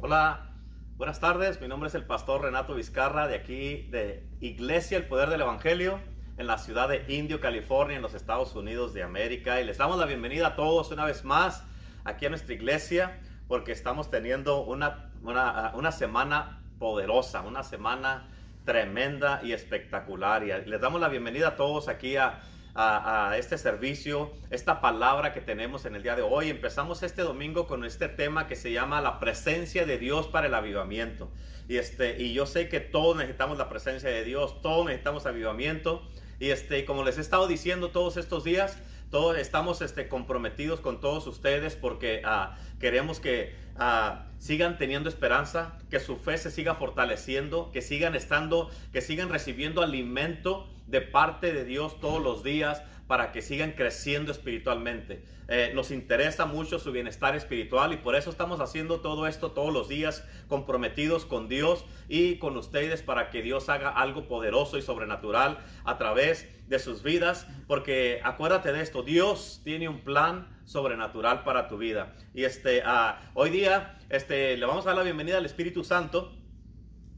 Hola, buenas tardes. Mi nombre es el pastor Renato Vizcarra de aquí de Iglesia El Poder del Evangelio en la ciudad de Indio, California, en los Estados Unidos de América. Y les damos la bienvenida a todos una vez más aquí a nuestra iglesia porque estamos teniendo una, una, una semana poderosa, una semana tremenda y espectacular. Y les damos la bienvenida a todos aquí a a, este servicio, esta palabra que tenemos en el día de hoy. Empezamos este domingo con este tema que se llama la presencia de Dios para el avivamiento. Y, este, y yo sé que todos necesitamos la presencia de Dios, todos necesitamos avivamiento. Y este, como les he estado diciendo todos estos días, todos estamos este, comprometidos con todos ustedes porque uh, queremos que uh, sigan teniendo esperanza, que su fe se siga fortaleciendo, que sigan estando, que sigan recibiendo alimento de parte de Dios todos los días para que sigan creciendo espiritualmente. Eh, nos interesa mucho su bienestar espiritual y por eso estamos haciendo todo esto todos los días, comprometidos con Dios y con ustedes para que Dios haga algo poderoso y sobrenatural a través de sus vidas, porque acuérdate de esto, Dios tiene un plan sobrenatural para tu vida. Y este, uh, hoy día este, le vamos a dar la bienvenida al Espíritu Santo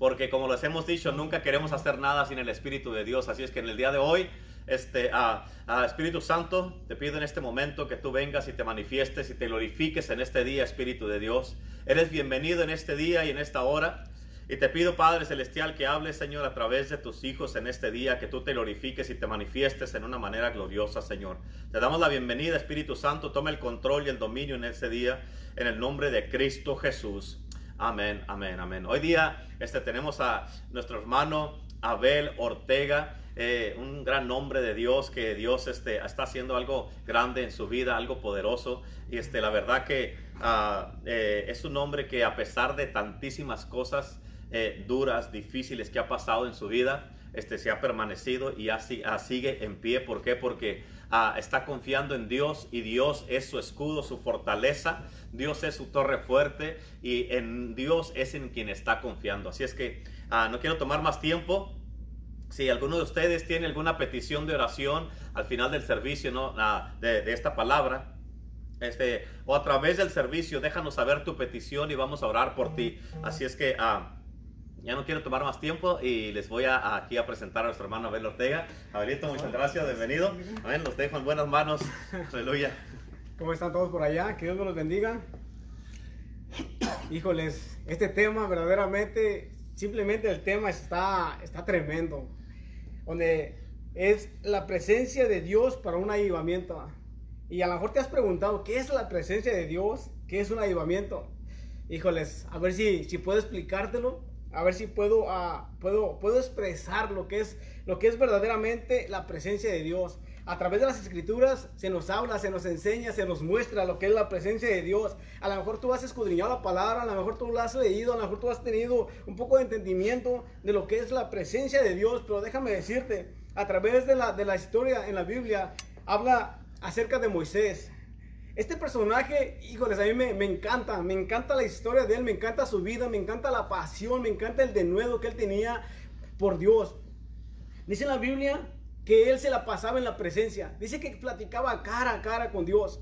porque como les hemos dicho, nunca queremos hacer nada sin el Espíritu de Dios. Así es que en el día de hoy, este, a, Espíritu Santo, te pido en este momento que tú vengas y te manifiestes y te glorifiques en este día, Espíritu de Dios. Eres bienvenido en este día y en esta hora. Y te pido, Padre Celestial, que hables, Señor, a través de tus hijos en este día, que tú te glorifiques y te manifiestes en una manera gloriosa, Señor. Te damos la bienvenida, Espíritu Santo. Toma el control y el dominio en este día, en el nombre de Cristo Jesús. Amén, amén, amén. Hoy día este, tenemos a nuestro hermano Abel Ortega. Eh, un gran nombre de Dios, que Dios este, está haciendo algo grande en su vida, algo poderoso. Y este, la verdad que ah, eh, es un hombre que a pesar de tantísimas cosas eh, duras, difíciles que ha pasado en su vida, este, se ha permanecido y así, ah, sigue en pie. ¿Por qué? Porque ah, está confiando en Dios y Dios es su escudo, su fortaleza. Dios es su torre fuerte y en Dios es en quien está confiando. Así es que ah, no quiero tomar más tiempo. Si alguno de ustedes tiene alguna petición de oración al final del servicio ¿no? de, esta palabra, este, o a través del servicio, déjanos saber tu petición y vamos a orar por ti. Así es que ya no quiero tomar más tiempo y les voy a, aquí a presentar a nuestro hermano Abel Ortega. Abelito, muchas gracias, bienvenido. Amén, los dejo en buenas manos. Aleluya. ¿Cómo están todos por allá? Que Dios me los bendiga. Híjoles, este tema verdaderamente, simplemente el tema está, está tremendo. Donde es la presencia de Dios para un avivamiento. Y a lo mejor te has preguntado, ¿qué es la presencia de Dios? ¿Qué es un avivamiento? Híjoles, a ver si, si puedo explicártelo a ver si puedo, uh, puedo, puedo expresar lo que, es, lo que es verdaderamente la presencia de Dios. A través de las escrituras se nos habla, se nos enseña, se nos muestra lo que es la presencia de Dios. A lo mejor tú has escudriñado la palabra, a lo mejor tú la has leído, a lo mejor tú has tenido un poco de entendimiento de lo que es la presencia de Dios. Pero déjame decirte, a través de la, de la historia en la Biblia, habla acerca de Moisés. Este personaje, híjoles, a mí me, encanta, me encanta la historia de él, me encanta su vida, me encanta la pasión, me encanta el denuedo que él tenía por Dios. Dice en la Biblia que él se la pasaba en la presencia, dice que platicaba cara a cara con Dios.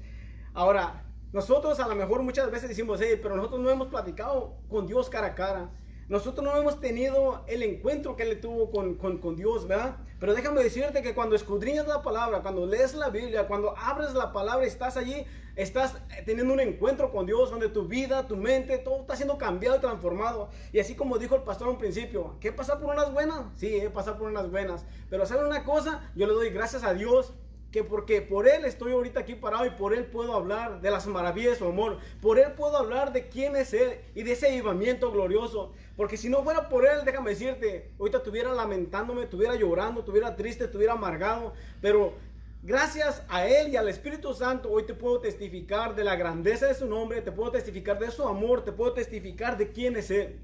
Ahora, nosotros a lo mejor muchas veces decimos, hey, pero nosotros no hemos platicado con Dios cara a cara. Nosotros no hemos tenido el encuentro que él tuvo con, con, con, Dios, ¿verdad? Pero déjame decirte que cuando escudriñas la palabra, cuando lees la Biblia, cuando abres la palabra, estás allí, estás teniendo un encuentro con Dios donde tu vida, tu mente, todo está siendo cambiado y transformado. Y así como dijo el pastor un principio, ¿qué pasa por unas buenas? Sí, eh, pasar por unas buenas. Pero ¿saben una cosa? Yo le doy gracias a Dios que porque por Él estoy ahorita aquí parado y por Él puedo hablar de las maravillas de su amor, por Él puedo hablar de quién es Él y de ese avivamiento glorioso. Porque si no fuera por Él, déjame decirte, ahorita estuviera lamentándome, estuviera llorando, estuviera triste, estuviera amargado, pero gracias a Él y al Espíritu Santo, hoy te puedo testificar de la grandeza de su nombre, te puedo testificar de su amor, te puedo testificar de quién es Él.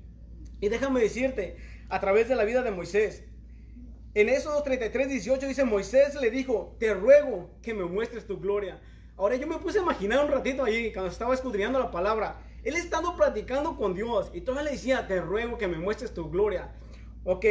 Y déjame decirte, a través de la vida de Moisés, en esos 33, 18 dice, Moisés le dijo, te ruego que me muestres tu gloria. Ahora yo me puse a imaginar un ratito ahí, cuando estaba escudriñando la palabra, él estando platicando con Dios y todavía le decía, te ruego que me muestres tu gloria. Ok,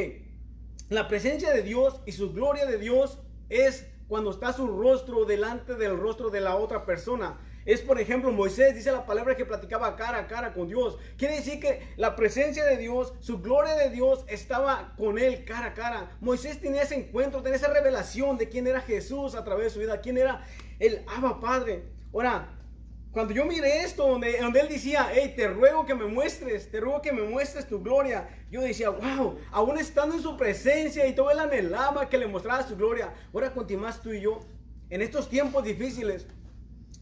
la presencia de Dios y su gloria de Dios es cuando está su rostro delante del rostro de la otra persona. Es, por ejemplo, Moisés, dice la palabra que platicaba cara a cara con Dios. Quiere decir que la presencia de Dios, su gloria de Dios estaba con él cara a cara. Moisés tenía ese encuentro, tenía esa revelación de quién era Jesús a través de su vida, quién era el Abba Padre. Ahora, cuando yo miré esto, donde, donde él decía, hey, te ruego que me muestres, te ruego que me muestres tu gloria, yo decía, wow, aún estando en su presencia y todo él anhelaba que le mostrara su gloria. Ahora continuas tú y yo, en estos tiempos difíciles,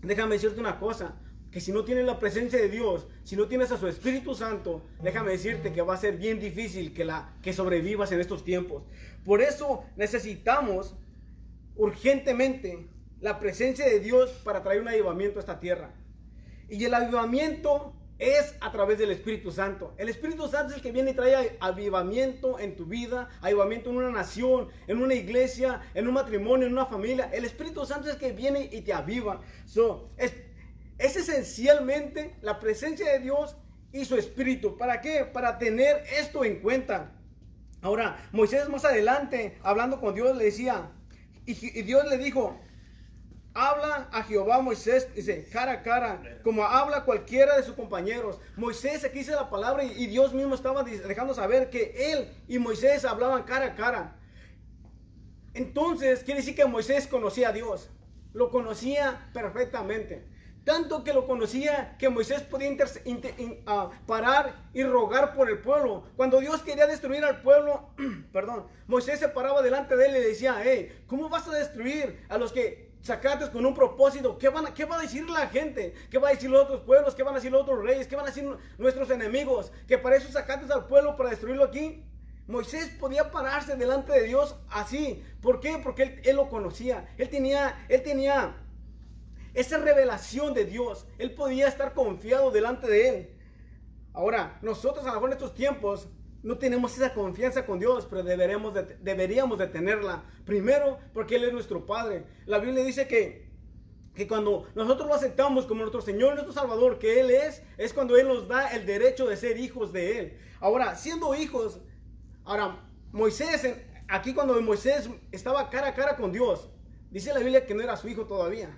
déjame decirte una cosa, que si no tienes la presencia de Dios, si no tienes a su Espíritu Santo, déjame decirte que va a ser bien difícil que, la, que sobrevivas en estos tiempos. Por eso necesitamos urgentemente la presencia de Dios para traer un avivamiento a esta tierra. Y el avivamiento es a través del Espíritu Santo. El Espíritu Santo es el que viene y trae avivamiento en tu vida, avivamiento en una nación, en una iglesia, en un matrimonio, en una familia. El Espíritu Santo es el que viene y te aviva. So, es, es esencialmente la presencia de Dios y su Espíritu. ¿Para qué? Para tener esto en cuenta. Ahora, Moisés más adelante, hablando con Dios, le decía, y Dios le dijo, habla a Jehová Moisés, dice, cara a cara, como habla cualquiera de sus compañeros. Moisés aquí dice la palabra y, Dios mismo estaba dejando saber que él y Moisés hablaban cara a cara. Entonces, quiere decir que Moisés conocía a Dios, lo conocía perfectamente. Tanto que lo conocía que Moisés podía inter- inter- in- ah, parar y rogar por el pueblo. Cuando Dios quería destruir al pueblo, perdón, Moisés se paraba delante de él y le decía, hey, ¿cómo vas a destruir a los que sacaste con un propósito? ¿Qué, van a, ¿Qué va a decir la gente? ¿Qué va a decir los otros pueblos? ¿Qué van a decir los otros reyes? ¿Qué van a decir nuestros enemigos? ¿Que para eso sacaste al pueblo para destruirlo aquí? Moisés podía pararse delante de Dios así. ¿Por qué? Porque él, él lo conocía. Él tenía, él tenía esa revelación de Dios. Él podía estar confiado delante de Él. Ahora, nosotros a lo mejor en estos tiempos no tenemos esa confianza con Dios, pero deberemos de- deberíamos de tenerla. Primero, porque Él es nuestro Padre. La Biblia dice que, que cuando nosotros lo aceptamos como nuestro Señor, nuestro Salvador, que Él es, es cuando Él nos da el derecho de ser hijos de Él. Ahora, siendo hijos, ahora, Moisés, aquí cuando Moisés estaba cara a cara con Dios, dice la Biblia que no era su hijo todavía.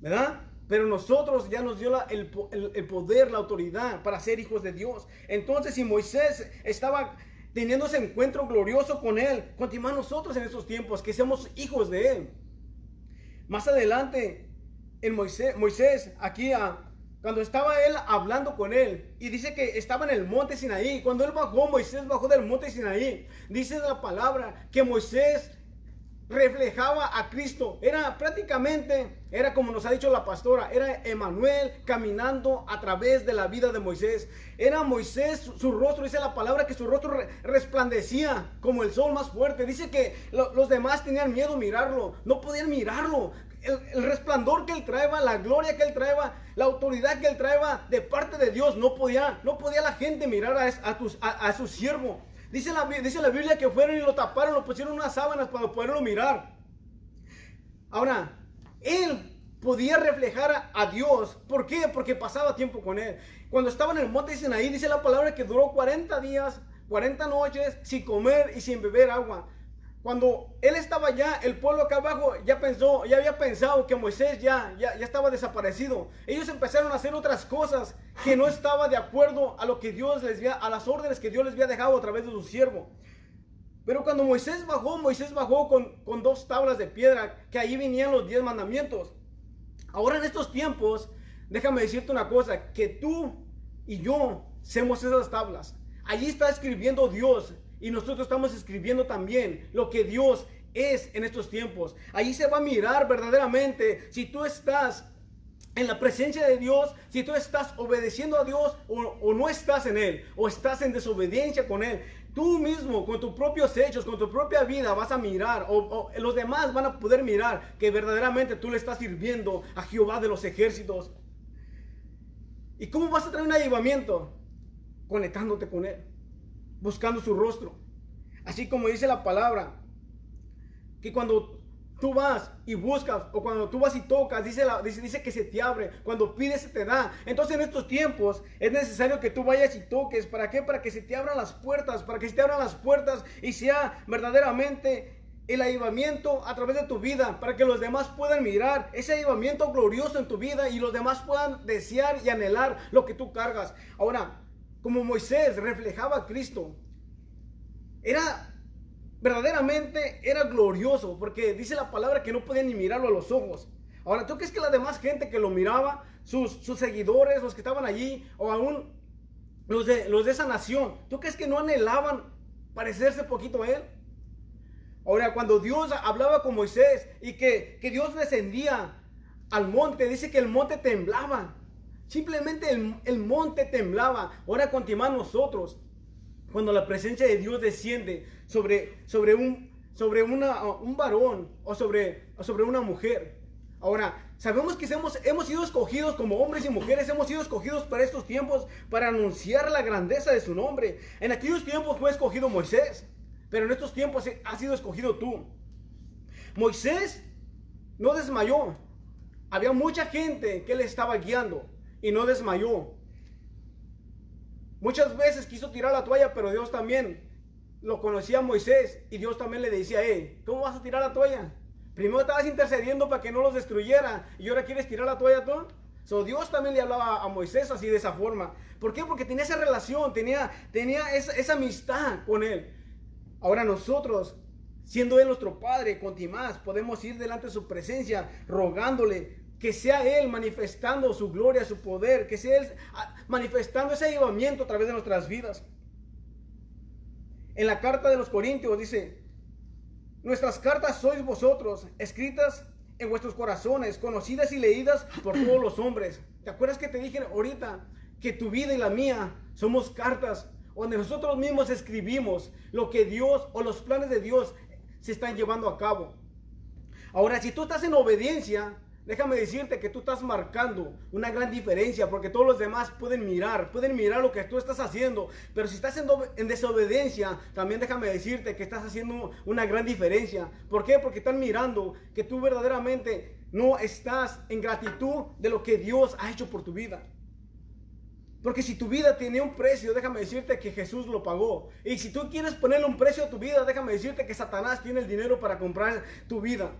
¿verdad? Pero nosotros ya nos dio el, po- el- el poder, la autoridad para ser hijos de Dios. Entonces, si Moisés estaba teniendo ese encuentro glorioso con Él, continúa nosotros en estos tiempos, que seamos hijos de Él. Más adelante, en Moisés, Moisés aquí cuando estaba él hablando con él, y dice que estaba en el monte Sinaí, cuando él bajó, Moisés bajó del monte Sinaí, dice la palabra que Moisés reflejaba a Cristo. Era prácticamente, era como nos ha dicho la pastora, era Emanuel caminando a través de la vida de Moisés. Era Moisés, su, rostro, dice la palabra que su rostro re- resplandecía como el sol más fuerte. Dice que lo- los demás tenían miedo mirarlo, no podían mirarlo. El, resplandor que él traeba, la gloria que él traeba, la autoridad que él traeba de parte de Dios, no podía, no podía la gente mirar a- a su siervo. Dice la, dice la Biblia que fueron y lo taparon, lo pusieron unas sábanas para poderlo mirar. Ahora, él podía reflejar a, a Dios. ¿Por qué? Porque pasaba tiempo con él. Cuando estaba en el monte de Sinaí, dice la palabra que duró 40 días, 40 noches sin comer y sin beber agua. Cuando él estaba allá, el pueblo acá abajo ya pensó, ya había pensado que Moisés ya, ya, ya estaba desaparecido. Ellos empezaron a hacer otras cosas que no estaba de acuerdo a lo que Dios les había, a las órdenes que Dios les había dejado a través de su siervo. Pero cuando Moisés bajó, Moisés bajó con, con dos tablas de piedra, que ahí venían los diez mandamientos. Ahora en estos tiempos, déjame decirte una cosa, que tú y yo somos esas tablas. Allí está escribiendo Dios y nosotros estamos escribiendo también lo que Dios es en estos tiempos. Allí se va a mirar verdaderamente si tú estás en la presencia de Dios, si tú estás obedeciendo a Dios o, no estás en Él, o estás en desobediencia con Él. Tú mismo, con tus propios hechos, con tu propia vida, vas a mirar, o, o los demás van a poder mirar que verdaderamente tú le estás sirviendo a Jehová de los ejércitos. ¿Y cómo vas a traer un avivamiento? Conectándote con Él, buscando su rostro. Así como dice la palabra, que cuando tú vas y buscas, o cuando tú vas y tocas, dice, la, dice, que se te abre, cuando pides se te da. Entonces en estos tiempos es necesario que tú vayas y toques. ¿Para qué? Para que se te abran las puertas, para que se te abran las puertas y sea verdaderamente el avivamiento a través de tu vida para que los demás puedan mirar ese avivamiento glorioso en tu vida y los demás puedan desear y anhelar lo que tú cargas. Ahora, como Moisés reflejaba a Cristo, era verdaderamente era glorioso porque dice la palabra que no podían ni mirarlo a los ojos. Ahora, ¿tú crees que la demás gente que lo miraba, sus, sus seguidores, los que estaban allí, o aún los de, los de esa nación, ¿tú crees que no anhelaban parecerse poquito a él? Ahora, cuando Dios hablaba con Moisés y que, que Dios descendía al monte, dice que el monte temblaba. Simplemente el, el monte temblaba. Ahora continuamos nosotros. Cuando la presencia de Dios desciende sobre, sobre, un, sobre una, un varón o sobre, sobre una mujer. Ahora, sabemos que hemos, hemos sido escogidos como hombres y mujeres, hemos sido escogidos para estos tiempos, para anunciar la grandeza de su nombre. En aquellos tiempos fue escogido Moisés. Pero en estos tiempos has sido escogido tú. Moisés no desmayó. Había mucha gente que le estaba guiando y no desmayó. Muchas veces quiso tirar la toalla, pero Dios también lo conocía a Moisés y Dios también le decía, hey, ¿cómo vas a tirar la toalla? Primero estabas intercediendo para que no los destruyera y ahora quieres tirar la toalla tú. So, Dios también le hablaba a Moisés así de esa forma. ¿Por qué? Porque tenía esa relación, tenía, tenía esa, esa amistad con él. Ahora nosotros, siendo Él nuestro Padre, con Timás, podemos ir delante de su presencia rogándole que sea Él manifestando su gloria, su poder, que sea Él ah, manifestando ese llevamiento a través de nuestras vidas. En la carta de los Corintios dice, nuestras cartas sois vosotros, escritas en vuestros corazones, conocidas y leídas por todos los hombres. ¿Te acuerdas que te dije ahorita que tu vida y la mía somos cartas donde nosotros mismos escribimos lo que Dios o los planes de Dios se están llevando a cabo. Ahora, si tú estás en obediencia, déjame decirte que tú estás marcando una gran diferencia porque todos los demás pueden mirar, pueden mirar lo que tú estás haciendo. Pero si estás en, en desobediencia, también déjame decirte que estás haciendo una gran diferencia. ¿Por qué? Porque están mirando que tú verdaderamente no estás en gratitud de lo que Dios ha hecho por tu vida. Porque si tu vida tiene un precio, déjame decirte que Jesús lo pagó. Y si tú quieres ponerle un precio a tu vida, déjame decirte que Satanás tiene el dinero para comprar tu vida.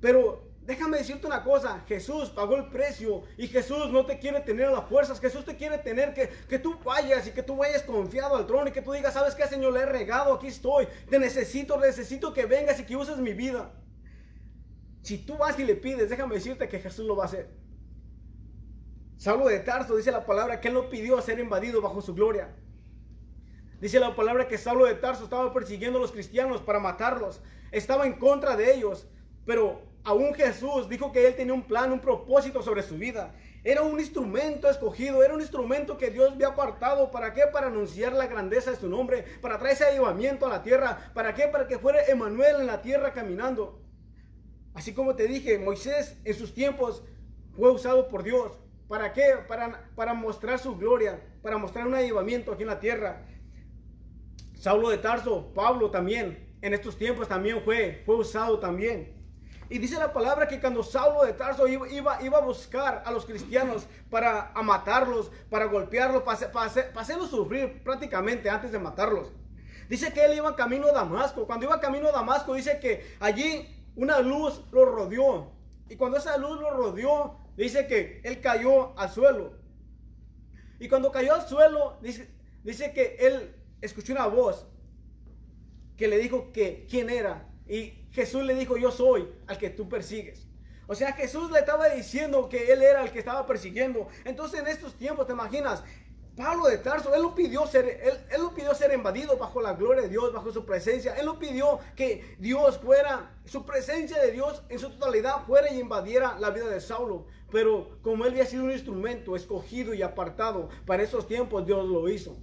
Pero déjame decirte una cosa, Jesús pagó el precio y Jesús no te quiere tener las fuerzas, Jesús te quiere tener que, que tú vayas y que tú vayas confiado al trono y que tú digas, ¿sabes qué, Señor? Le he regado, aquí estoy, te necesito, necesito que vengas y que uses mi vida. Si tú vas y le pides, déjame decirte que Jesús lo va a hacer. Saulo de Tarso dice la palabra que él no pidió ser invadido bajo su gloria. Dice la palabra que Saulo de Tarso estaba persiguiendo a los cristianos para matarlos. Estaba en contra de ellos. Pero aún Jesús dijo que él tenía un plan, un propósito sobre su vida. Era un instrumento escogido, era un instrumento que Dios había apartado. ¿Para qué? Para anunciar la grandeza de su nombre, para traer ese avivamiento a la tierra. ¿Para qué? Para que fuera Emanuel en la tierra caminando. Así como te dije, Moisés en sus tiempos fue usado por Dios. ¿Para qué? Para, para mostrar su gloria, para mostrar un avivamiento aquí en la tierra. Saulo de Tarso, Pablo también, en estos tiempos también fue, fue usado también. Y dice la palabra que cuando Saulo de Tarso iba, iba, a buscar a los cristianos para matarlos, para golpearlos, para, para, hacerlos sufrir prácticamente antes de matarlos. Dice que él iba camino a Damasco. Cuando iba camino a Damasco dice que allí una luz lo rodeó. Y cuando esa luz lo rodeó, dice que él cayó al suelo. Y cuando cayó al suelo, dice, dice que él escuchó una voz que le dijo que quién era. Y Jesús le dijo, yo soy al que tú persigues. O sea, Jesús le estaba diciendo que él era el que estaba persiguiendo. Entonces en estos tiempos, ¿te imaginas? Pablo de Tarso, él lo pidió ser, él, él lo pidió ser invadido bajo la gloria de Dios, bajo su presencia. Él lo pidió que Dios fuera, su presencia de Dios en su totalidad fuera y invadiera la vida de Saulo. Pero como él había sido un instrumento escogido y apartado para esos tiempos, Dios lo hizo.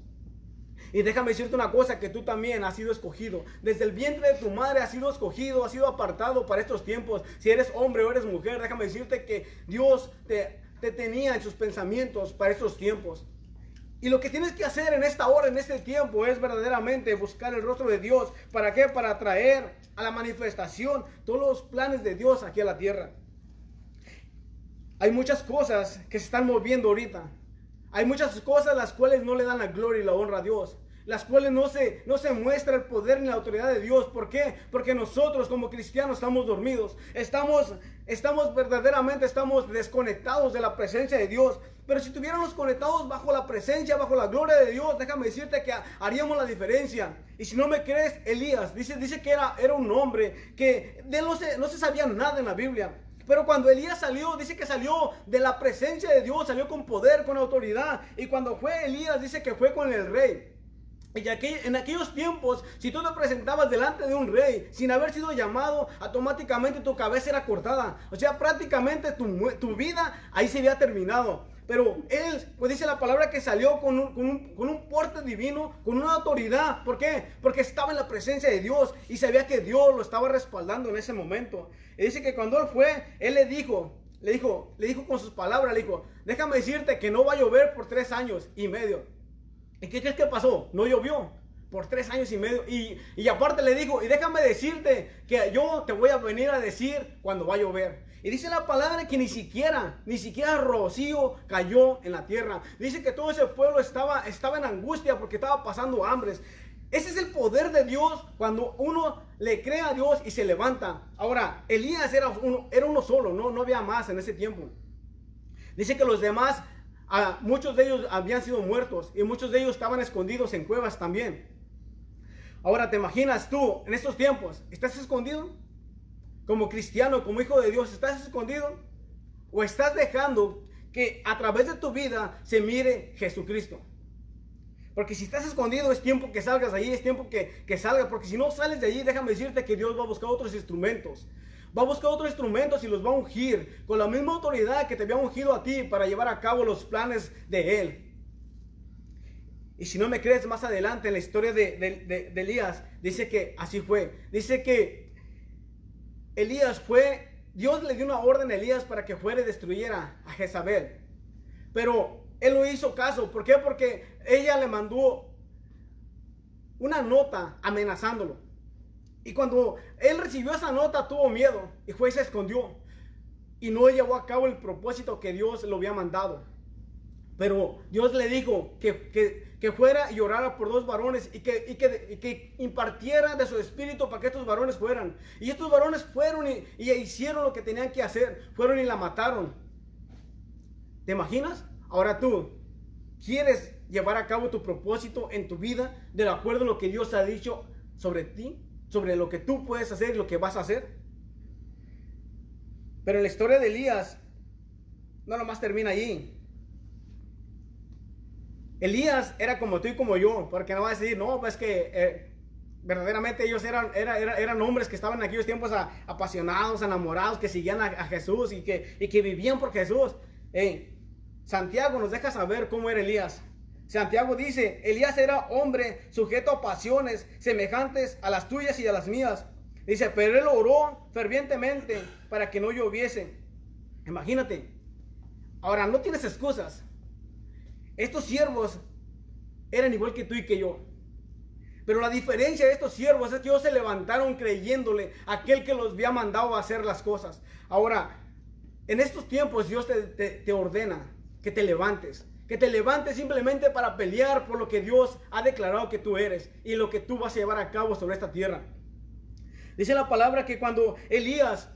Y déjame decirte una cosa, que tú también has sido escogido. Desde el vientre de tu madre has sido escogido, has sido apartado para estos tiempos. Si eres hombre o eres mujer, déjame decirte que Dios te, te tenía en sus pensamientos para estos tiempos. Y lo que tienes que hacer en esta hora, en este tiempo, es verdaderamente buscar el rostro de Dios. ¿Para qué? Para traer a la manifestación todos los planes de Dios aquí a la tierra. Hay muchas cosas que se están moviendo ahorita. Hay muchas cosas las cuales no le dan la gloria y la honra a Dios. Las cuales no se, no se muestra el poder ni la autoridad de Dios. ¿Por qué? Porque nosotros como cristianos estamos dormidos, estamos, estamos verdaderamente, estamos desconectados de la presencia de Dios. Pero si estuviéramos conectados bajo la presencia, bajo la gloria de Dios, déjame decirte que haríamos la diferencia. Y si no me crees, Elías dice, dice que era, era un hombre que de no se, no se sabía nada en la Biblia. Pero cuando Elías salió, dice que salió de la presencia de Dios, salió con poder, con autoridad. Y cuando fue Elías, dice que fue con el rey. Y en aquellos tiempos, si tú te presentabas delante de un rey sin haber sido llamado, automáticamente tu cabeza era cortada. O sea, prácticamente tu, vida ahí se había terminado. Pero él, pues dice la palabra que salió con un, con, porte divino, con una autoridad. ¿Por qué? Porque estaba en la presencia de Dios y sabía que Dios lo estaba respaldando en ese momento. Y dice que cuando él fue, él le dijo, le dijo, le dijo con sus palabras, le dijo, déjame decirte que no va a llover por tres años y medio. ¿Y qué crees que pasó? No llovió por tres años y medio. Y, y aparte le dijo, y déjame decirte que yo te voy a venir a decir cuando va a llover. Y dice la palabra que ni siquiera, ni siquiera rocío cayó en la tierra. Dice que todo ese pueblo estaba, estaba en angustia porque estaba pasando hambres. Ese es el poder de Dios cuando uno le cree a Dios y se levanta. Ahora, Elías era uno, era uno solo, no, no había más en ese tiempo. Dice que los demás, muchos de ellos habían sido muertos y muchos de ellos estaban escondidos en cuevas también. Ahora, ¿te imaginas tú en estos tiempos? ¿Estás escondido? como cristiano, como hijo de Dios, ¿estás escondido? ¿O estás dejando que a través de tu vida se mire Jesucristo? Porque si estás escondido es tiempo que salgas de allí, es tiempo que, que salgas, porque si no sales de allí, déjame decirte que Dios va a buscar otros instrumentos. Va a buscar otros instrumentos y los va a ungir con la misma autoridad que te había ungido a ti para llevar a cabo los planes de Él. Y si no me crees, más adelante en la historia de, Elías, dice que así fue. Dice que Elías fue, Dios le dio una orden a Elías para que fuera y destruyera a Jezabel. Pero él no hizo caso. ¿Por qué? Porque ella le mandó una nota amenazándolo. Y cuando él recibió esa nota tuvo miedo y fue y se escondió. Y no llevó a cabo el propósito que Dios le había mandado. Pero Dios le dijo que, que, fuera y orara por dos varones y que, y que, que, impartiera de su espíritu para que estos varones fueran. Y estos varones fueron y, y, hicieron lo que tenían que hacer. Fueron y la mataron. ¿Te imaginas? Ahora tú, ¿quieres llevar a cabo tu propósito en tu vida de acuerdo a lo que Dios ha dicho sobre ti? Sobre lo que tú puedes hacer y lo que vas a hacer. Pero la historia de Elías no nomás termina allí. Elías era como tú y como yo, porque no va a decir, no, pues que eh, verdaderamente ellos eran, eran hombres que estaban en aquellos tiempos apasionados, enamorados, que seguían a, Jesús y que, y que, vivían por Jesús. Santiago nos deja saber cómo era Elías. Santiago dice, Elías era hombre sujeto a pasiones semejantes a las tuyas y a las mías. Dice, pero él oró fervientemente para que no lloviese. Imagínate. Ahora, no tienes excusas. Estos siervos eran igual que tú y que yo. Pero la diferencia de estos siervos es que ellos se levantaron creyéndole a aquel que los había mandado a hacer las cosas. Ahora, en estos tiempos Dios te, ordena que te levantes. Que te levantes simplemente para pelear por lo que Dios ha declarado que tú eres y lo que tú vas a llevar a cabo sobre esta tierra. Dice la palabra que cuando Elías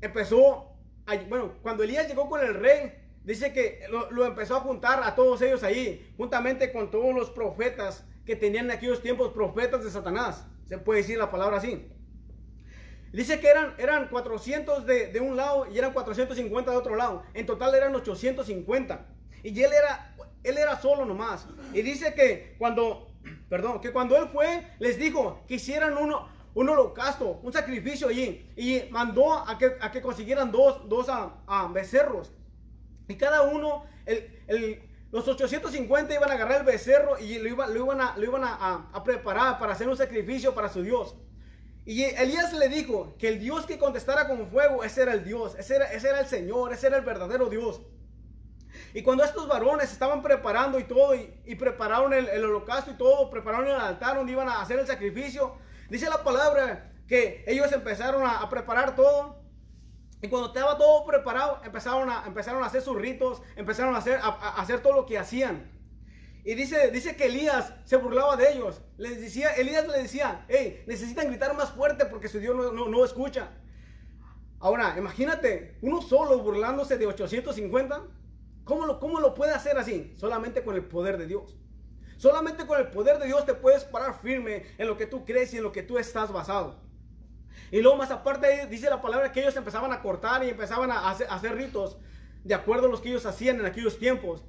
empezó, bueno, cuando Elías llegó con el rey, dice que lo, empezó a juntar a todos ellos ahí, juntamente con todos los profetas que tenían en aquellos tiempos, profetas de Satanás. Se puede decir la palabra así. Dice que eran, eran 400 de, un lado y eran 450 de otro lado. En total eran 850. Y él era, él era solo nomás. Y dice que cuando, perdón, que cuando él fue, les dijo que hicieran uno, un holocausto, un sacrificio allí. Y mandó a que, a que consiguieran dos, dos a becerros. Y cada uno, los 850 iban a agarrar el becerro y lo, iban, a, lo iban a, preparar para hacer un sacrificio para su Dios. Y Elías le dijo que el Dios que contestara con fuego, ese era el Dios, ese era, ese era el Señor, ese era el verdadero Dios. Y cuando estos varones estaban preparando y todo, y, prepararon el, holocausto y todo, prepararon el altar donde iban a hacer el sacrificio, dice la palabra que ellos empezaron a preparar todo. Y cuando estaba todo preparado, empezaron a, empezaron a hacer sus ritos, empezaron a hacer, a, hacer todo lo que hacían. Y dice, dice que Elías se burlaba de ellos. Les decía, Elías le decía, hey, necesitan gritar más fuerte porque su Dios no, no, no escucha. Ahora, imagínate, uno solo burlándose de 850. ¿Cómo lo, ¿Cómo lo puede hacer así? Solamente con el poder de Dios. Solamente con el poder de Dios te puedes parar firme en lo que tú crees y en lo que tú estás basado. Y luego más aparte dice la palabra que ellos empezaban a cortar y empezaban a hacer, a hacer ritos de acuerdo a los que ellos hacían en aquellos tiempos.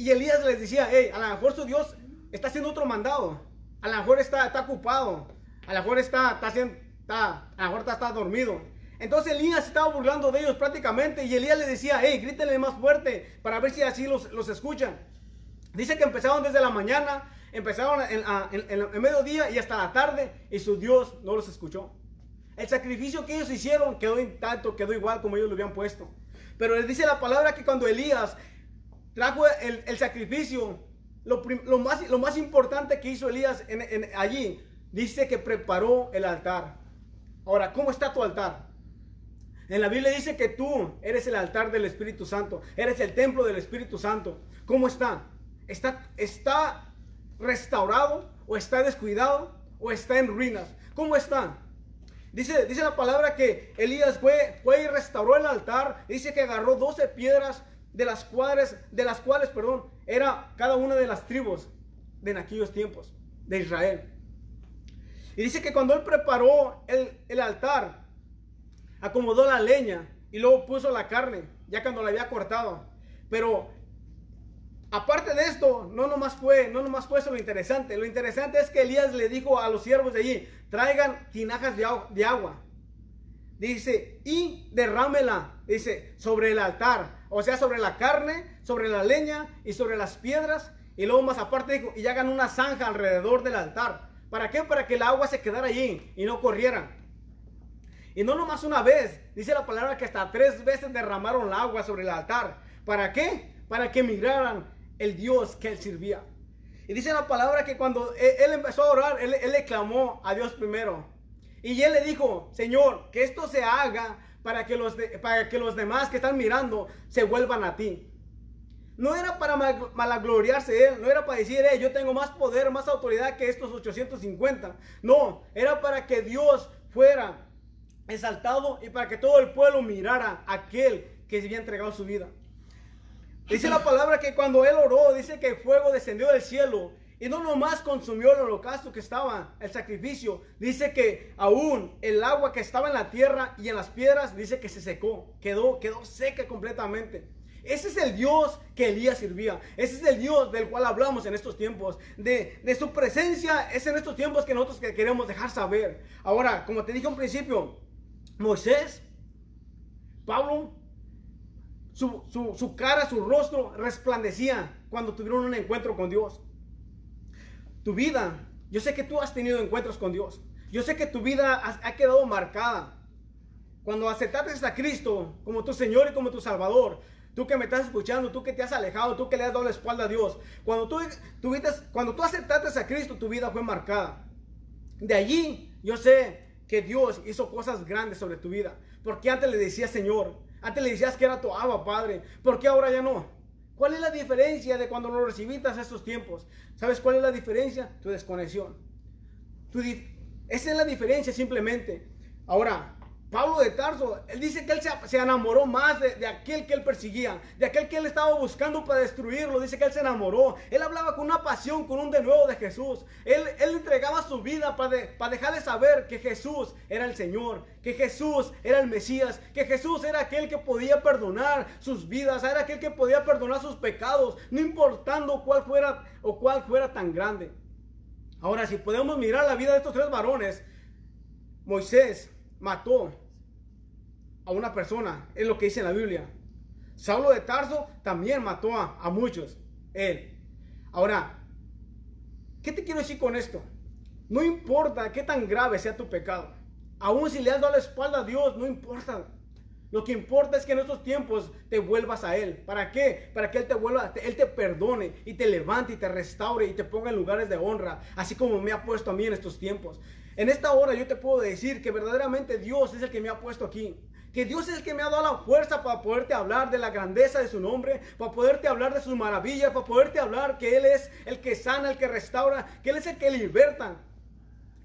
Y Elías les decía, hey, a lo mejor su Dios está haciendo otro mandado. A lo mejor está, está ocupado. A lo mejor está, está, está, a lo mejor está, dormido. Entonces Elías estaba burlando de ellos prácticamente y Elías les decía, hey, grítenle más fuerte para ver si así los, los escuchan. Dice que empezaron desde la mañana, empezaron en, en, en, mediodía y hasta la tarde y su Dios no los escuchó. El sacrificio que ellos hicieron quedó intacto, quedó igual como ellos lo habían puesto. Pero les dice la palabra que cuando Elías trajo el, sacrificio, lo, más, lo más importante que hizo Elías allí, dice que preparó el altar. Ahora, ¿cómo está tu altar? En la Biblia dice que tú eres el altar del Espíritu Santo, eres el templo del Espíritu Santo. ¿Cómo está? ¿Está, está restaurado o está descuidado o está en ruinas? ¿Cómo está? Dice, dice la palabra que Elías fue, fue y restauró el altar. Dice que agarró 12 piedras de las cuales, de las cuales, perdón, era cada una de las tribus de en aquellos tiempos de Israel. Y dice que cuando él preparó el, el altar, acomodó la leña y luego puso la carne, ya cuando la había cortado. Pero aparte de esto, no nomás fue, no nomás fue eso lo interesante. Lo interesante es que Elías le dijo a los siervos de allí, traigan tinajas de, de agua. Dice, y derrámela, dice, sobre el altar o sea, sobre la carne, sobre la leña y sobre las piedras. Y luego más aparte dijo, y hagan una zanja alrededor del altar. ¿Para qué? Para que el agua se quedara allí y no corriera. Y no nomás una vez, dice la palabra que hasta tres veces derramaron el agua sobre el altar. ¿Para qué? Para que miraran el Dios que él servía. Y dice la palabra que cuando él, empezó a orar, él le clamó a Dios primero. Y él le dijo, Señor, que esto se haga para que los, para que los demás que están mirando se vuelvan a ti. No era para malagloriarse él, no era para decir, eh, yo tengo más poder, más autoridad que estos 850. No, era para que Dios fuera exaltado y para que todo el pueblo mirara a aquel que se había entregado su vida. Dice la palabra que cuando él oró, dice que el fuego descendió del cielo y no nomás consumió el holocausto que estaba, el sacrificio. Dice que aún el agua que estaba en la tierra y en las piedras, dice que se secó, quedó, quedó seca completamente. Ese es el Dios que Elías servía. Ese es el Dios del cual hablamos en estos tiempos. De, de su presencia es en estos tiempos que nosotros queremos dejar saber. Ahora, como te dije al principio, Moisés, Pablo, su, su, su cara, su rostro resplandecía cuando tuvieron un encuentro con Dios tu vida, yo sé que tú has tenido encuentros con Dios. Yo sé que tu vida ha, quedado marcada. Cuando aceptaste a Cristo como tu Señor y como tu Salvador, tú que me estás escuchando, tú que te has alejado, tú que le has dado la espalda a Dios, cuando tú, cuando tú aceptaste a Cristo, tu vida fue marcada. De allí yo sé que Dios hizo cosas grandes sobre tu vida. Porque antes le decías Señor, antes le decías que era tu Abba Padre, ¿por qué ahora ya no? ¿Cuál es la diferencia de cuando lo recibiste a estos tiempos? ¿Sabes cuál es la diferencia? Tu desconexión. esa es la diferencia simplemente. Ahora, Pablo de Tarso, él dice que él se, enamoró más de, aquel que él perseguía, de aquel que él estaba buscando para destruirlo. Dice que él se enamoró. Él hablaba con una pasión, con un de nuevo de Jesús. Él, él entregaba su vida para, dejarle saber que Jesús era el Señor, que Jesús era el Mesías, que Jesús era aquel que podía perdonar sus vidas, era aquel que podía perdonar sus pecados, no importando cuál fuera o cuál fuera tan grande. Ahora, si podemos mirar la vida de estos tres varones, Moisés mató a una persona, es lo que dice la Biblia. Saulo de Tarso también mató a, muchos, él. Ahora, ¿qué te quiero decir con esto? No importa qué tan grave sea tu pecado. Aún si le has dado la espalda a Dios, no importa. Lo que importa es que en estos tiempos te vuelvas a Él. ¿Para qué? Para que Él te vuelva, Él te perdone y te levante y te restaure y te ponga en lugares de honra, así como me ha puesto a mí en estos tiempos. En esta hora yo te puedo decir que verdaderamente Dios es el que me ha puesto aquí. Que Dios es el que me ha dado la fuerza para poderte hablar de la grandeza de su nombre, para poderte hablar de sus maravillas, para poderte hablar que Él es el que sana, el que restaura, que Él es el que liberta.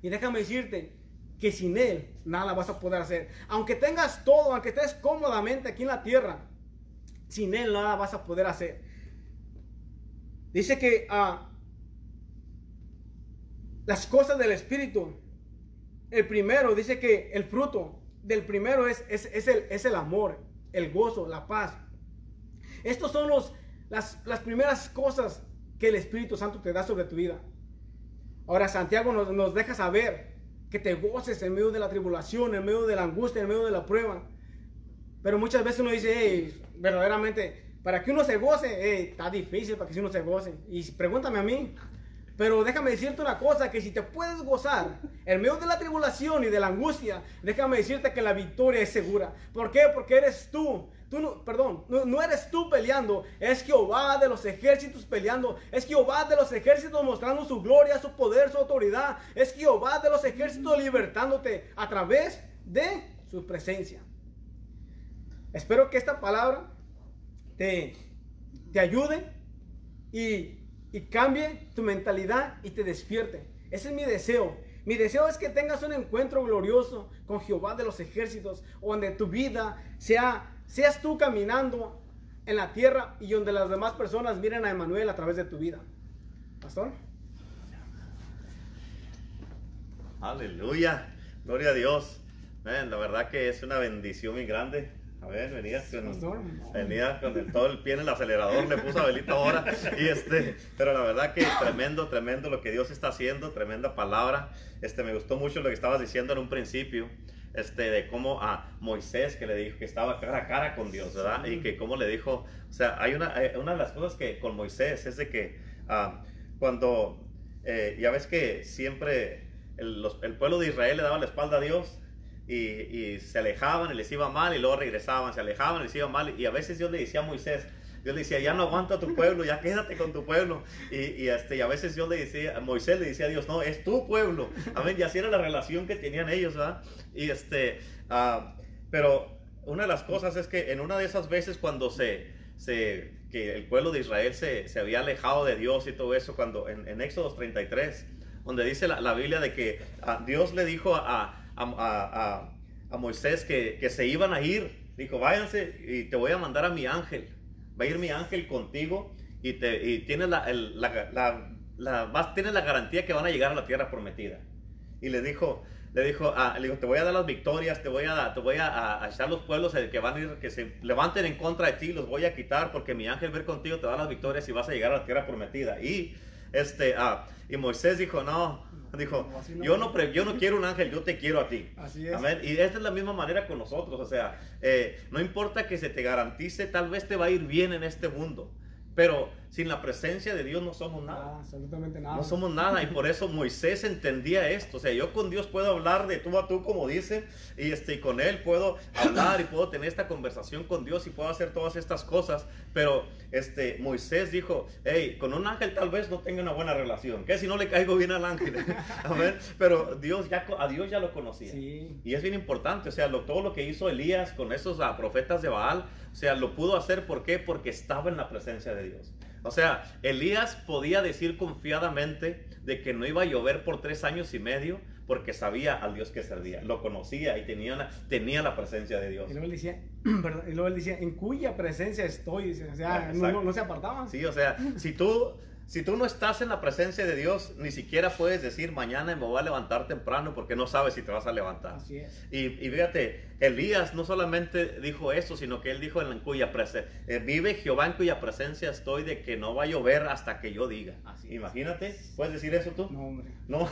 Y déjame decirte que sin Él nada vas a poder hacer. Aunque tengas todo, aunque estés cómodamente aquí en la tierra, sin Él nada vas a poder hacer. Dice que ah, las cosas del Espíritu, el primero, dice que el fruto del primero es, es, el, es el, amor, el gozo, la paz. Estos son los, las, las, primeras cosas que el Espíritu Santo te da sobre tu vida. Ahora Santiago nos, nos deja saber que te goces en medio de la tribulación, en medio de la angustia, en medio de la prueba. Pero muchas veces uno dice, hey, verdaderamente, para que uno se goce, hey, está difícil para que uno se goce. Y pregúntame a mí, pero déjame decirte una cosa, que si te puedes gozar en medio de la tribulación y de la angustia, déjame decirte que la victoria es segura. ¿Por qué? Porque eres tú. Tú no, perdón, no, eres tú peleando, es Jehová de los ejércitos peleando, es Jehová de los ejércitos mostrando su gloria, su poder, su autoridad, es Jehová de los ejércitos libertándote a través de su presencia. Espero que esta palabra te, te ayude y y cambie tu mentalidad y te despierte. Ese es mi deseo. Mi deseo es que tengas un encuentro glorioso con Jehová de los ejércitos, donde tu vida sea, seas tú caminando en la tierra y donde las demás personas miren a Emanuel a través de tu vida. Pastor. Aleluya. Gloria a Dios. la verdad que es una bendición muy grande a ver, venía con, con el, todo el pie en el acelerador, le puso a Belita ahora. Y este, pero la verdad que tremendo, tremendo lo que Dios está haciendo, tremenda palabra. Este, me gustó mucho lo que estabas diciendo en un principio. Este, de cómo a Moisés que le dijo que estaba cara a cara con Dios, ¿verdad? Y que cómo le dijo, o sea, hay una, una de las cosas que con Moisés es de que ah, cuando, eh, ya ves que siempre el, el, pueblo de Israel le daba la espalda a Dios, y, se alejaban y les iba mal y luego regresaban, se alejaban y les iba mal y a veces Dios le decía a Moisés, Dios le decía, ya no aguanta tu pueblo, ya quédate con tu pueblo. Y, este, y a veces Dios le decía, Moisés le decía a Dios, no, es tu pueblo. Amén, y así era la relación que tenían ellos, ¿verdad? Y este, uh, pero una de las cosas es que en una de esas veces cuando se, se que el pueblo de Israel se, se había alejado de Dios y todo eso, cuando en, en Éxodo 33, donde dice la, la Biblia de que uh, Dios le dijo a a, Moisés que, se iban a ir. Dijo, váyanse y te voy a mandar a mi ángel. Va a ir mi ángel contigo y, te, tienes, la, la, la, tienes la garantía que van a llegar a la tierra prometida. Y le dijo, le dijo, ah, le dijo, te voy a dar las victorias, te voy a, te voy a, echar los pueblos que van a ir, que se levanten en contra de ti, los voy a quitar porque mi ángel ver contigo te da las victorias y vas a llegar a la tierra prometida. Y este, ah, y Moisés dijo, no, Dijo, yo, no yo no quiero un ángel, yo te quiero a ti. Así es. Y esta es la misma manera con nosotros. O sea, eh, no importa que se te garantice, tal vez te va a ir bien en este mundo. Pero sin la presencia de Dios no somos nada. Ah, absolutamente nada. No somos nada. Y por eso Moisés entendía esto. O sea, yo con Dios puedo hablar de tú a tú, como dice, y este, con Él puedo hablar y puedo tener esta conversación con Dios y puedo hacer todas estas cosas. Pero este, Moisés dijo, hey, con un ángel tal vez no tenga una buena relación. ¿Qué si no le caigo bien al ángel? a ver, pero Dios ya, a Dios ya lo conocía. Y es bien importante. O sea, todo lo que hizo Elías con esos ah, profetas de Baal, o sea, lo pudo hacer, ¿por qué? Porque estaba en la presencia de Dios. O sea, Elías podía decir confiadamente de que no iba a llover por tres años y medio porque sabía al Dios que servía, lo conocía y tenía, la, tenía la presencia de Dios. Y luego él decía, y luego él decía, en cuya presencia estoy, o sea, no, no, se apartaban. Sí, o sea, si tú si tú no estás en la presencia de Dios, ni siquiera puedes decir mañana me voy a levantar temprano porque no sabes si te vas a levantar. Así es. Y, fíjate, Elías no solamente dijo eso, sino que él dijo en cuya presencia, eh, vive Jehová en cuya presencia estoy de que no va a llover hasta que yo diga. Así Imagínate, ¿puedes decir eso tú? No, hombre. No,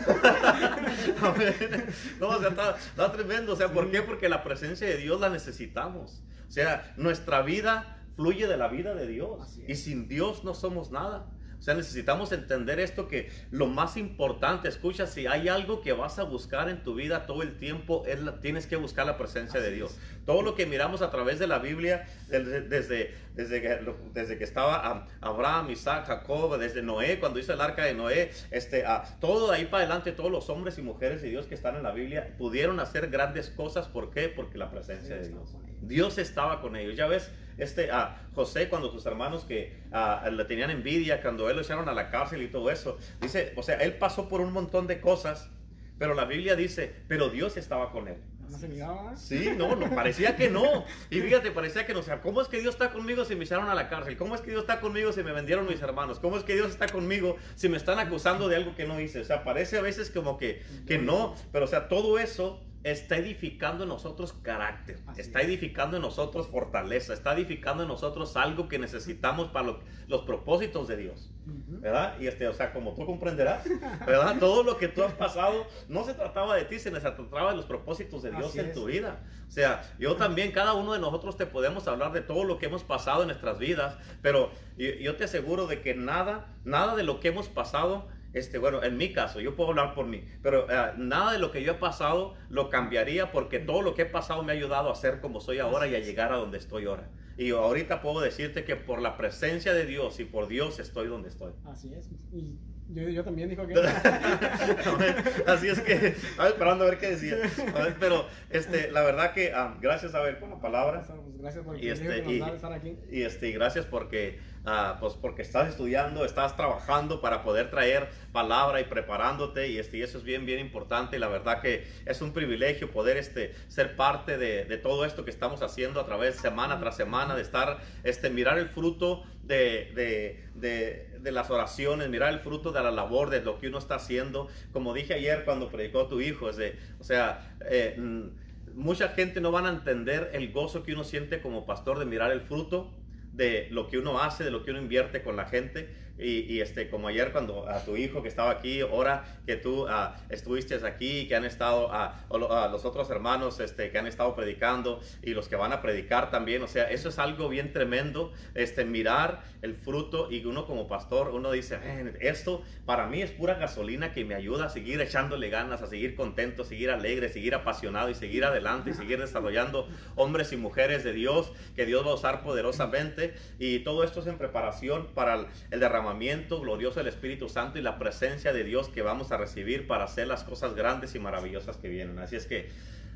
no o sea, está, tremendo. O sea, ¿por qué? Porque la presencia de Dios la necesitamos. O sea, nuestra vida fluye de la vida de Dios. Y sin Dios no somos nada. O sea, necesitamos entender esto que lo más importante, escucha, si hay algo que vas a buscar en tu vida todo el tiempo, es la, tienes que buscar la presencia de Dios. Todo lo que miramos a través de la Biblia, desde, desde que, desde que estaba Abraham, Isaac, Jacob, desde Noé, cuando hizo el arca de Noé, este, todo ahí para adelante, todos los hombres y mujeres de Dios que están en la Biblia pudieron hacer grandes cosas. ¿Por qué? Porque la presencia de Dios. Dios estaba con ellos. Ya ves, este, a José, cuando sus hermanos que le tenían envidia, cuando él lo echaron a la cárcel y todo eso, dice, o sea, él pasó por un montón de cosas, pero la Biblia dice, pero Dios estaba con él. ¿No se miraba? Sí, no, no, parecía que no. Y fíjate, parecía que no. O sea, ¿cómo es que Dios está conmigo si me echaron a la cárcel? ¿Cómo es que Dios está conmigo si me vendieron mis hermanos? ¿Cómo es que Dios está conmigo si me están acusando de algo que no hice? O sea, parece a veces como que, que no, pero o sea, todo eso está edificando en nosotros carácter, está edificando en nosotros fortaleza, está edificando en nosotros algo que necesitamos para los propósitos de Dios, ¿verdad? Y este, o sea, como tú comprenderás, ¿verdad? Todo lo que tú has pasado no se trataba de ti, se trataba de los propósitos de Dios en tu vida. O sea, yo también, cada uno de nosotros te podemos hablar de todo lo que hemos pasado en nuestras vidas, pero yo, yo te aseguro de que nada, nada de lo que hemos pasado este, bueno, en mi caso, yo puedo hablar por mí, pero eh, nada de lo que yo he pasado lo cambiaría porque todo lo que he pasado me ha ayudado a ser como soy ahora y a llegar a donde estoy ahora. Y ahorita puedo decirte que por la presencia de Dios y por Dios estoy donde estoy. Así es. Y yo, también dijo que. Así es que estaba esperando a ver qué decía. pero este, la verdad que ah, gracias a ver por la palabra. Gracias por y este, y, estar aquí. Y este, gracias porque, uh, pues porque estás estudiando, estás trabajando para poder traer palabra y preparándote. Y, este, y eso es bien, bien importante. Y la verdad que es un privilegio poder este, ser parte de, de todo esto que estamos haciendo a través semana tras semana, de estar, este, mirar el fruto de, de, de, de, las oraciones, mirar el fruto de la labor, de lo que uno está haciendo. Como dije ayer cuando predicó tu hijo, es de, o sea, eh, mm, mucha gente no van a entender el gozo que uno siente como pastor de mirar el fruto de lo que uno hace, de lo que uno invierte con la gente. Y, este, como ayer cuando a tu hijo que estaba aquí, ahora que tú uh, estuviste aquí, que han estado, a los otros hermanos este, que han estado predicando y los que van a predicar también, o sea, eso es algo bien tremendo, este, mirar el fruto y uno como pastor, uno dice, esto para mí es pura gasolina que me ayuda a seguir echándole ganas, a seguir contento, seguir alegre, seguir apasionado y seguir adelante y seguir desarrollando hombres y mujeres de Dios que Dios va a usar poderosamente y todo esto es en preparación para el derramamiento glorioso del Espíritu Santo y la presencia de Dios que vamos a recibir para hacer las cosas grandes y maravillosas que vienen. Así es que,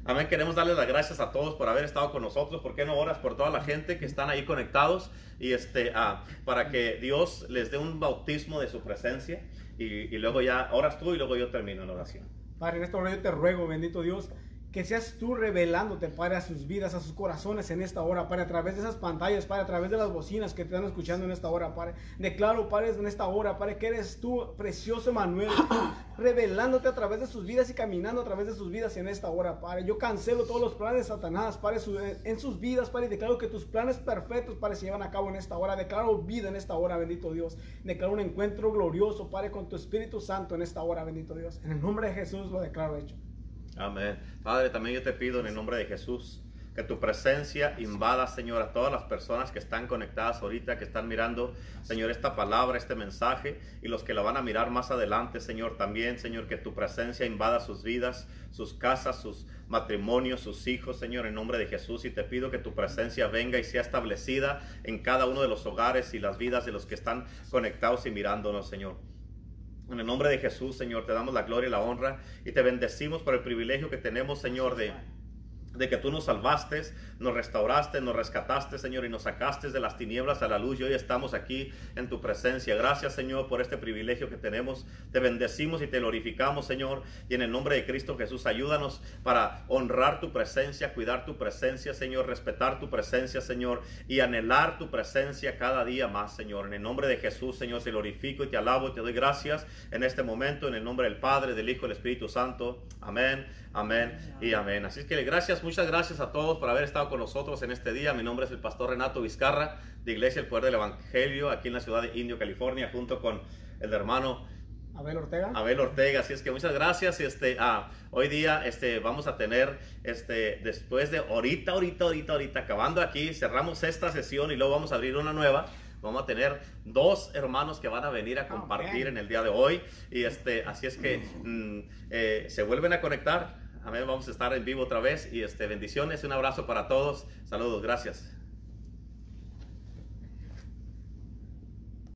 amén, queremos darle las gracias a todos por haber estado con nosotros. ¿Por qué no oras por toda la gente que están ahí conectados? Y este, ah, para que Dios les dé un bautismo de su presencia. Y, luego ya oras tú y luego yo termino la oración. Padre, en esta hora te ruego, bendito Dios que seas tú revelándote, Padre, a sus vidas, a sus corazones en esta hora, Padre, a través de esas pantallas, Padre, a través de las bocinas que te están escuchando en esta hora, Padre. Declaro, Padre, en esta hora, Padre, que eres tú, precioso Manuel, revelándote a través de sus vidas y caminando a través de sus vidas en esta hora, Padre. Yo cancelo todos los planes de Satanás, Padre, en sus vidas, Padre, y declaro que tus planes perfectos, Padre, se llevan a cabo en esta hora. Declaro vida en esta hora, bendito Dios. Declaro un encuentro glorioso, Padre, con tu Espíritu Santo en esta hora, bendito Dios. En el nombre de Jesús lo declaro hecho. Amén. Padre, también yo te pido en el nombre de Jesús que tu presencia invada, Señor, a todas las personas que están conectadas ahorita, que están mirando, Señor, esta palabra, este mensaje, y los que la van a mirar más adelante, Señor, también, Señor, que tu presencia invada sus vidas, sus casas, sus matrimonios, sus hijos, Señor, en nombre de Jesús, y te pido que tu presencia venga y sea establecida en cada uno de los hogares y las vidas de los que están conectados y mirándonos, Señor. En el nombre de Jesús, Señor, te damos la gloria y la honra y te bendecimos por el privilegio que tenemos, Señor, de de que tú nos salvaste, nos restauraste, nos rescataste, Señor, y nos sacaste de las tinieblas a la luz. Y hoy estamos aquí en tu presencia. Gracias, Señor, por este privilegio que tenemos. Te bendecimos y te glorificamos, Señor. Y en el nombre de Cristo Jesús, ayúdanos para honrar tu presencia, cuidar tu presencia, Señor, respetar tu presencia, Señor, y anhelar tu presencia cada día más, Señor. En el nombre de Jesús, Señor, te glorifico y te alabo y te doy gracias en este momento, en el nombre del Padre, del Hijo y del Espíritu Santo. Amén. Amén y amén. Así es que gracias, muchas gracias a todos por haber estado con nosotros en este día. Mi nombre es el pastor Renato Vizcarra de Iglesia El Poder del Evangelio aquí en la ciudad de Indio, California, junto con el hermano Abel Ortega. Abel Ortega, así es que muchas gracias. Este, ah, hoy día este, vamos a tener, este, después de ahorita, ahorita, ahorita, ahorita, acabando aquí, cerramos esta sesión y luego vamos a abrir una nueva. Vamos a tener dos hermanos que van a venir a compartir en el día de hoy. Y este, así es que mm, eh, se vuelven a conectar Amén. Vamos a estar en vivo otra vez y este, bendiciones. Un abrazo para todos. Saludos. Gracias.